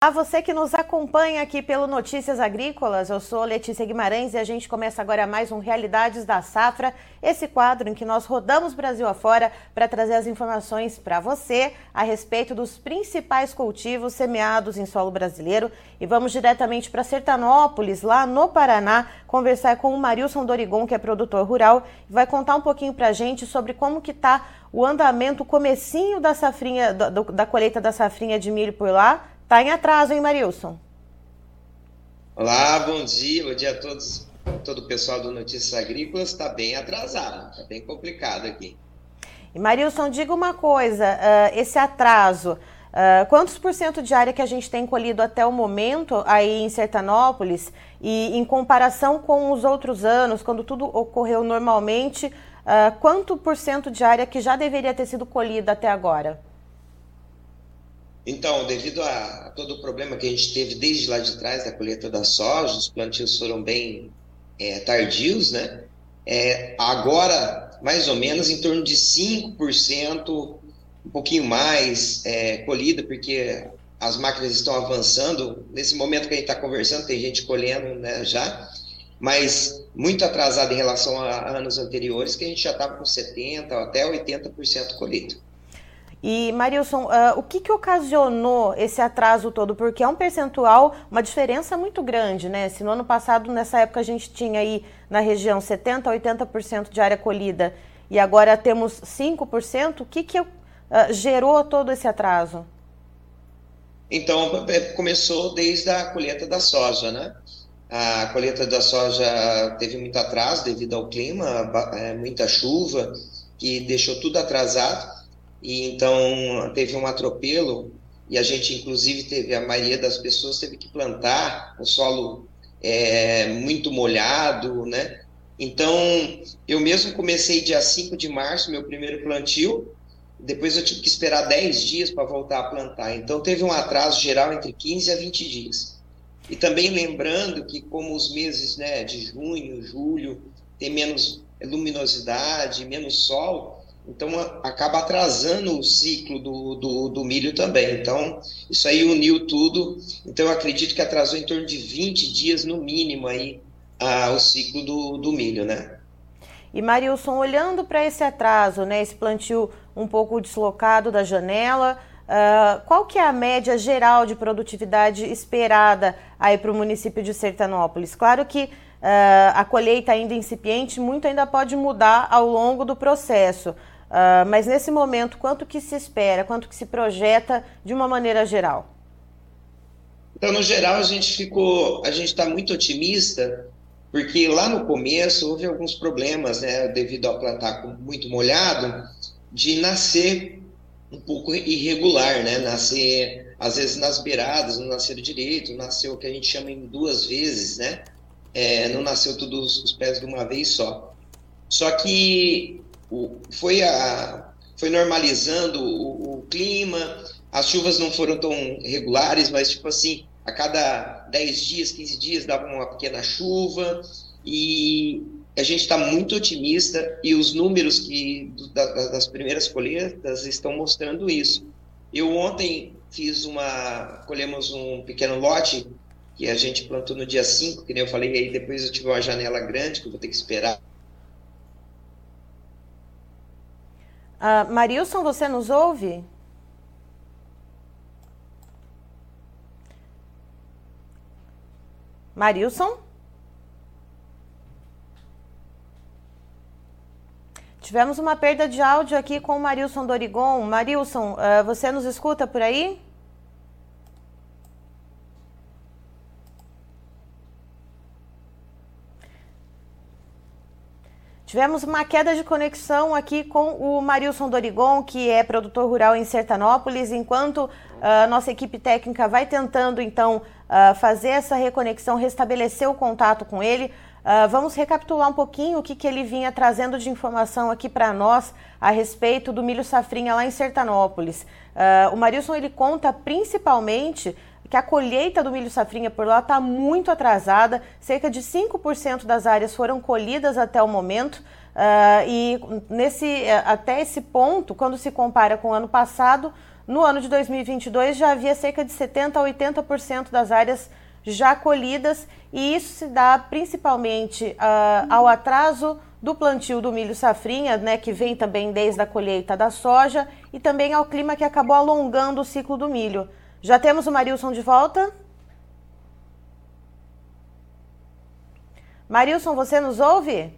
A você que nos acompanha aqui pelo Notícias Agrícolas, eu sou Letícia Guimarães e a gente começa agora mais um Realidades da Safra, esse quadro em que nós rodamos Brasil afora para trazer as informações para você a respeito dos principais cultivos semeados em solo brasileiro. E vamos diretamente para Sertanópolis, lá no Paraná, conversar com o Marilson Dorigon, que é produtor rural, e vai contar um pouquinho para a gente sobre como que está o andamento, o comecinho da safrinha, da, da colheita da safrinha de milho por lá Está em atraso, hein, Marilson? Olá, bom dia, bom dia a todos, todo o pessoal do Notícias Agrícolas. Está bem atrasado, está bem complicado aqui. E Marilson, diga uma coisa: uh, esse atraso, uh, quantos por cento de área que a gente tem colhido até o momento aí em Sertanópolis? E em comparação com os outros anos, quando tudo ocorreu normalmente, uh, quanto por cento de área que já deveria ter sido colhida até agora? Então, devido a, a, todo o problema que a gente teve desde lá de trás da colheita da soja, os plantios foram bem é, tardios, né? É, agora, mais ou menos, em torno de 5%, um pouquinho mais é, colhida, porque as máquinas estão avançando. Nesse momento que a gente está conversando, tem gente colhendo né, já, mas muito atrasado em relação a anos anteriores, que a gente já estava com 70% até 80% colhido. E, Marilson, uh, o que, que ocasionou esse atraso todo? Porque é um percentual, uma diferença muito grande, né? Se no ano passado, nessa época, a gente tinha aí na região 70%, 80% de área colhida e agora temos 5%, o que, que uh, gerou todo esse atraso? Então, é, começou desde a colheita da soja, né? A colheita da soja teve muito atraso devido ao clima, é, muita chuva, que deixou tudo atrasado e então teve um atropelo e a gente inclusive teve a maioria das pessoas teve que plantar o solo é, muito molhado, né? Então eu mesmo comecei dia 5 de março meu primeiro plantio, depois eu tive que esperar 10 dias para voltar a plantar. Então teve um atraso geral entre 15 a 20 dias. E também lembrando que como os meses, né, de junho, julho tem menos luminosidade, menos sol, então acaba atrasando o ciclo do, do, do, milho também. Então, isso aí uniu tudo. Então, eu acredito que atrasou em torno de 20 dias no mínimo aí a, o ciclo do, do milho, né? E Marilson, olhando para esse atraso, né, esse plantio um pouco deslocado da janela, uh, qual que é a média geral de produtividade esperada aí para o município de Sertanópolis? Claro que uh, a colheita ainda incipiente, muito ainda pode mudar ao longo do processo. Uh, mas nesse momento, quanto que se espera, quanto que se projeta de uma maneira geral? Então, no geral, a gente ficou, a gente está muito otimista, porque lá no começo houve alguns problemas, né, devido ao plantar muito molhado, de nascer um pouco irregular, né, nascer às vezes nas beiradas, não nasceu direito, nasceu o que a gente chama em duas vezes, né, é, não nasceu todos os pés de uma vez só. Só que o, foi, a, foi normalizando o, o, clima, as chuvas não foram tão regulares, mas tipo assim, a cada 10 dias, 15 dias dava uma pequena chuva e a gente está muito otimista e os números que da, das primeiras colheitas estão mostrando isso. Eu ontem fiz uma, colhemos um pequeno lote que a gente plantou no dia 5, que nem eu falei, aí depois eu tive uma janela grande que eu vou ter que esperar Uh, Marilson, você nos ouve? Marilson? Tivemos uma perda de áudio aqui com o Marilson Dorigon. Marilson, uh, você nos escuta por aí? Tivemos uma queda de conexão aqui com o Marilson Dorigon, que é produtor rural em Sertanópolis, enquanto a uh, nossa equipe técnica vai tentando, então, uh, fazer essa reconexão, restabelecer o contato com ele. Uh, vamos recapitular um pouquinho o que, que ele vinha trazendo de informação aqui para nós a respeito do milho safrinha lá em Sertanópolis. o Marilson ele conta principalmente que a colheita do milho safrinha por lá está muito atrasada, cerca de 5% das áreas foram colhidas até o momento. Uh, e nesse, até esse ponto, quando se compara com o ano passado, no ano de 2022 já havia cerca de 70 a 80% das áreas já colhidas e isso se dá principalmente uh, ao atraso do plantio do milho safrinha, né, que vem também desde a colheita da soja, e também ao clima que acabou alongando o ciclo do milho. Já temos o Marilson de volta? Marilson, você nos ouve?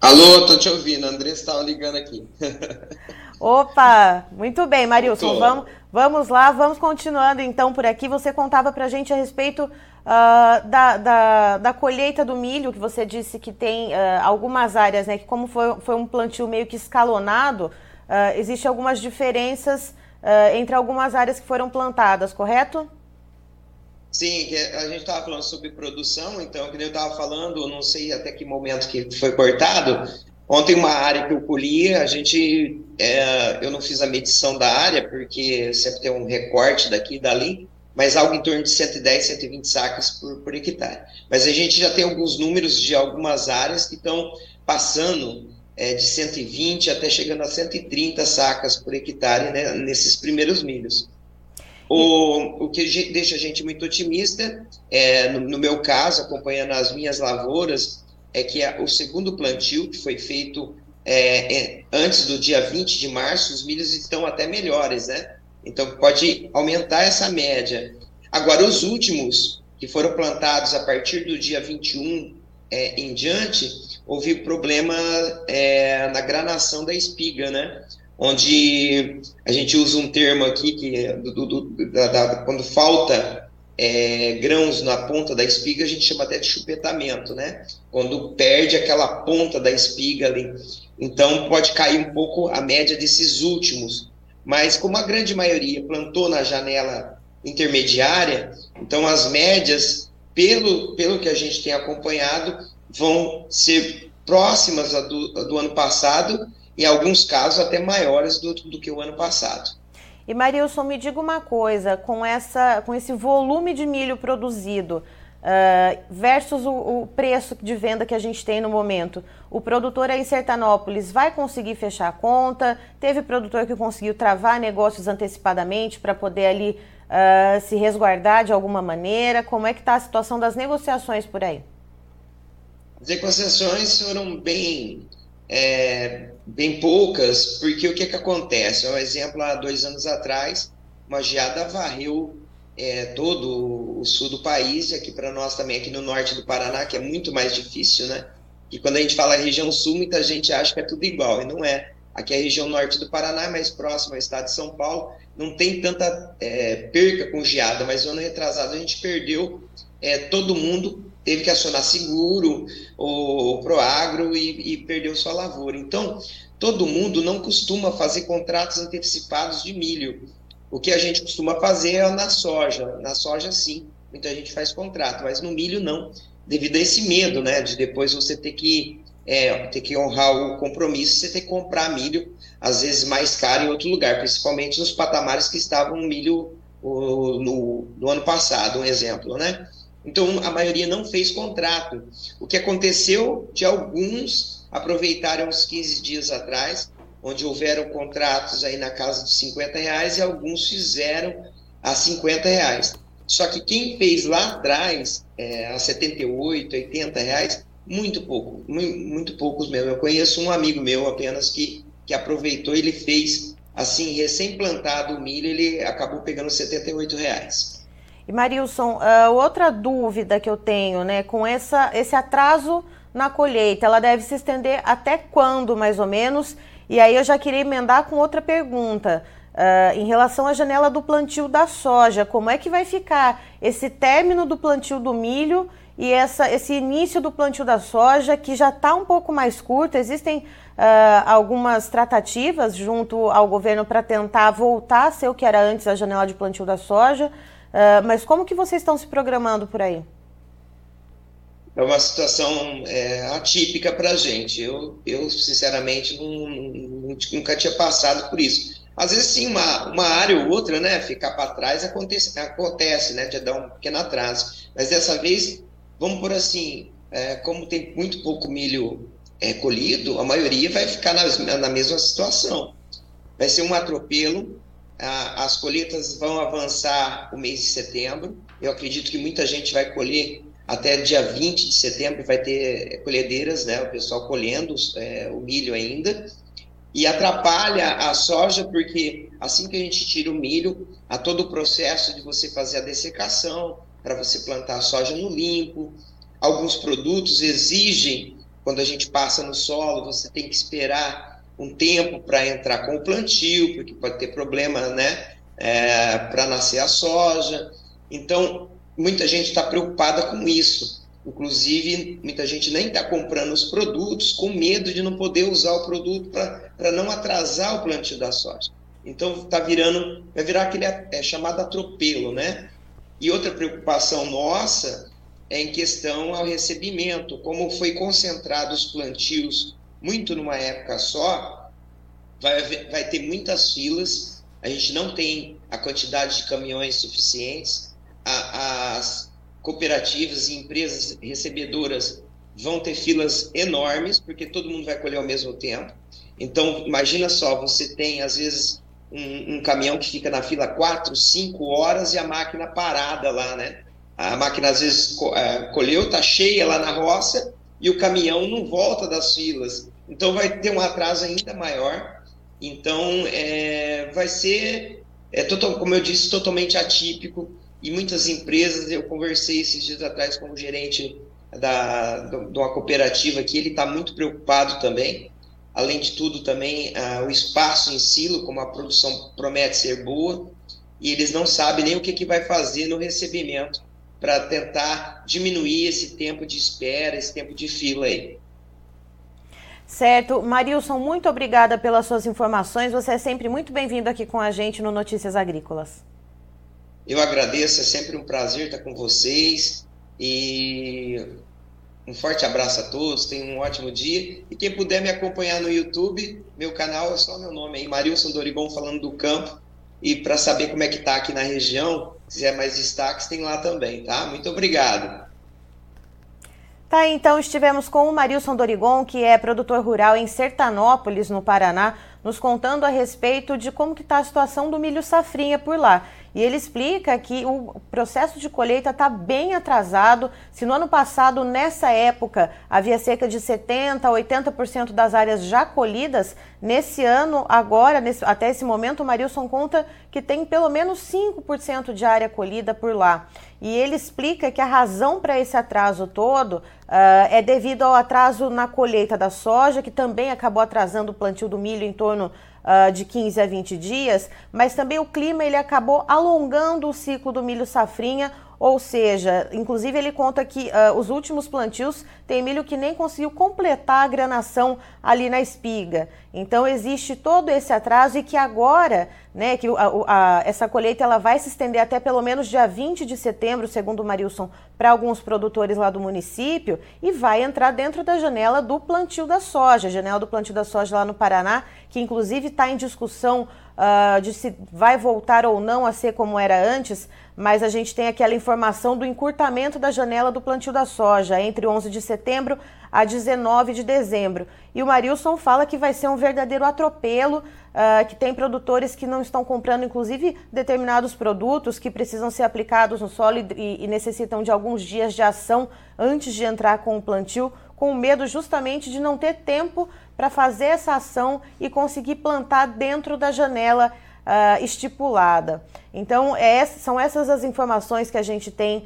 Alô, tô te ouvindo. André estava ligando aqui. Opa, muito bem, Marilson. Vamos, vamos lá, vamos continuando então por aqui. Você contava para a gente a respeito uh, da, da, da, colheita do milho, que você disse que tem uh, algumas áreas, né? Que como foi, foi um plantio meio que escalonado, uh, existe algumas diferenças entre algumas áreas que foram plantadas, correto? Sim, a gente estava falando sobre produção, então, que eu estava falando, não sei até que momento que foi cortado, Ontem, uma área que eu colhi, a gente, é, eu não fiz a medição da área, porque sempre tem um recorte daqui e dali, mas algo em torno de 110, 120 sacas por, por hectare. Mas a gente já tem alguns números de algumas áreas que estão passando é, de 120 até chegando a 130 sacas por hectare né, nesses primeiros milhos. O, o que deixa a gente muito otimista, é, no, no meu caso, acompanhando as minhas lavouras, é que a, o segundo plantio, que foi feito é, é, antes do dia 20 de março, os milhos estão até melhores, né? Então pode aumentar essa média. Agora, os últimos, que foram plantados a partir do dia 21 é, em diante, houve problema é, na granação da espiga, né? Onde a gente usa um termo aqui que é do, do, da, da, quando falta é, grãos na ponta da espiga, a gente chama até de chupetamento, né? Quando perde aquela ponta da espiga ali. Então, pode cair um pouco a média desses últimos. Mas, como a grande maioria plantou na janela intermediária, então as médias, pelo, pelo que a gente tem acompanhado, vão ser próximas do, do ano passado, em alguns casos até maiores do, do que o ano passado. E Marilson, me diga uma coisa, com, essa, com esse volume de milho produzido uh, versus o, o, preço de venda que a gente tem no momento, o produtor aí em Sertanópolis vai conseguir fechar a conta? Teve produtor que conseguiu travar negócios antecipadamente para poder ali uh, se resguardar de alguma maneira? Como é que está a situação das negociações por aí? As negociações foram bem é, bem poucas, porque o que, que acontece? Um exemplo, há dois anos atrás, uma geada varreu é, todo o sul do país, e aqui para nós também, aqui no norte do Paraná, que é muito mais difícil, né? E quando a gente fala região sul, muita gente acha que é tudo igual, e não é. Aqui é a região norte do Paraná, é mais próximo ao estado de São Paulo, não tem tanta é, perca com geada, mas no ano retrasado a gente perdeu é, todo mundo teve que acionar seguro, o, Proagro e, e perdeu sua lavoura. Então, todo mundo não costuma fazer contratos antecipados de milho. O que a gente costuma fazer é na soja. Na soja, sim, muita gente faz contrato, mas no milho não, devido a esse medo, né, de depois você ter que é, ter que honrar o compromisso, você ter que comprar milho, às vezes mais caro em outro lugar, principalmente nos patamares que estavam milho o, no, no ano passado, um exemplo, né? Então, a maioria não fez contrato. O que aconteceu de alguns aproveitaram uns 15 dias atrás, onde houveram contratos aí na casa de 50 reais e alguns fizeram a 50 reais. Só que quem fez lá atrás, é, a 78, 80 reais, muito pouco, muito, muito poucos mesmo. Eu conheço um amigo meu apenas que, que aproveitou, ele fez assim, recém-plantado o milho, ele acabou pegando 78 reais. E Marilson, uh, outra dúvida que eu tenho, né, com essa, esse atraso na colheita, ela deve se estender até quando, mais ou menos? E aí eu já queria emendar com outra pergunta. Uh, em relação à janela do plantio da soja, como é que vai ficar esse término do plantio do milho e essa, esse início do plantio da soja, que já está um pouco mais curto? Existem uh, algumas tratativas junto ao governo para tentar voltar a ser o que era antes a janela de plantio da soja. Uh, mas como que vocês estão se programando por aí? É uma situação é, atípica para a gente. Eu, eu sinceramente, não, nunca tinha passado por isso. Às vezes, sim, uma, uma área ou outra, né, ficar para trás acontece, acontece, né, de dar um pequeno atraso. Mas dessa vez, vamos por assim, é, como tem muito pouco milho é, colhido, a maioria vai ficar na, na mesma situação. Vai ser um atropelo, as colheitas vão avançar o mês de setembro. Eu acredito que muita gente vai colher até dia 20 de setembro, vai ter colhedeiras, né? O pessoal colhendo é, o milho ainda. E atrapalha a soja, porque assim que a gente tira o milho, há todo o processo de você fazer a dessecação, para você plantar a soja no limpo. Alguns produtos exigem, quando a gente passa no solo, você tem que esperar um tempo para entrar com o plantio, porque pode ter problema, né, é, para nascer a soja. Então, muita gente está preocupada com isso. Inclusive, muita gente nem está comprando os produtos com medo de não poder usar o produto para não atrasar o plantio da soja. Então, está virando, vai virar aquele é, chamado atropelo, né? E outra preocupação nossa é em questão ao recebimento, como foi concentrado os plantios muito numa época só, vai, vai ter muitas filas, a gente não tem a quantidade de caminhões suficientes, a, as cooperativas e empresas recebedoras vão ter filas enormes, porque todo mundo vai colher ao mesmo tempo. Então, imagina só, você tem, às vezes, um, um, caminhão que fica na fila quatro, cinco horas e a máquina parada lá, né? A máquina, às vezes, é, colheu, está cheia lá na roça, e o caminhão não volta das filas. Então vai ter um atraso ainda maior. Então é, vai ser, é, total, como eu disse, totalmente atípico. E muitas empresas, eu conversei esses dias atrás com o gerente da, de uma cooperativa que ele está muito preocupado também. Além de tudo, também ah, o espaço em silo, como a produção promete ser boa, e eles não sabem nem o que, que vai fazer no recebimento para tentar diminuir esse tempo de espera, esse tempo de fila aí. Certo. Marilson, muito obrigada pelas suas informações. Você é sempre muito bem-vindo aqui com a gente no Notícias Agrícolas. Eu agradeço, é sempre um prazer estar com vocês e um forte abraço a todos, tenham um ótimo dia. E quem puder me acompanhar no YouTube, meu canal é só meu nome aí, Marilson Dorigon falando do campo. E para saber como é que está aqui na região, quiser mais destaques, tem lá também, tá? Muito obrigado. Tá, então estivemos com o Marilson Dorigon, que é produtor rural em Sertanópolis, no Paraná, nos contando a respeito de como que está a situação do milho safrinha por lá. E ele explica que o processo de colheita está bem atrasado. Se no ano passado, nessa época, havia cerca de 70% a 80% das áreas já colhidas, nesse ano, agora, nesse, até esse momento, o Marilson conta que tem pelo menos 5% de área colhida por lá. E ele explica que a razão para esse atraso todo uh, é devido ao atraso na colheita da soja, que também acabou atrasando o plantio do milho em torno uh, de 15 a 20 dias, mas também o clima ele acabou alongando o ciclo do milho safrinha, ou seja, inclusive ele conta que uh, os últimos plantios tem milho que nem conseguiu completar a granação ali na espiga. Então existe todo esse atraso e que agora, né, que a, a, essa colheita ela vai se estender até pelo menos dia 20 de setembro, segundo o Marilson, para alguns produtores lá do município e vai entrar dentro da janela do plantio da soja, janela do plantio da soja lá no Paraná, que inclusive está em discussão uh, de se vai voltar ou não a ser como era antes, mas a gente tem aquela informação do encurtamento da janela do plantio da soja entre 11 de setembro a 19 de dezembro. E o Marilson fala que vai ser um verdadeiro atropelo, uh, que tem produtores que não estão comprando, inclusive, determinados produtos que precisam ser aplicados no solo e, e necessitam de alguns dias de ação antes de entrar com o plantio, com medo justamente de não ter tempo para fazer essa ação e conseguir plantar dentro da janela uh, estipulada. Então, é, são essas as informações que a gente tem uh,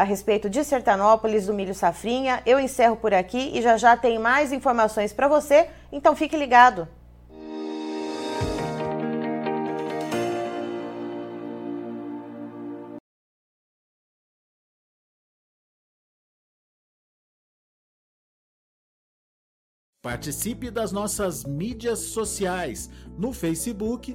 a respeito de Sertanópolis, do milho safrinha. Eu encerro por aqui e já já tem mais informações para você, então fique ligado. Participe das nossas mídias sociais no Facebook